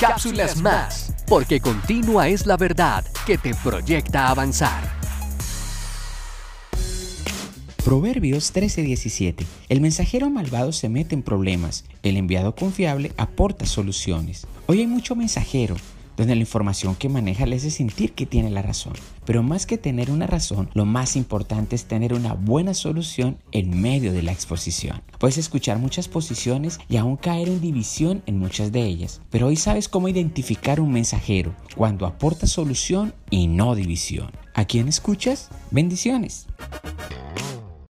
Cápsulas Más, porque continua es la verdad que te proyecta avanzar. Proverbios 13:17. El mensajero malvado se mete en problemas, el enviado confiable aporta soluciones. Hoy hay mucho mensajero donde la información que maneja le hace sentir que tiene la razón. Pero más que tener una razón, lo más importante es tener una buena solución en medio de la exposición. Puedes escuchar muchas posiciones y aún caer en división en muchas de ellas, pero hoy sabes cómo identificar un mensajero cuando aporta solución y no división. ¿A quién escuchas? Bendiciones.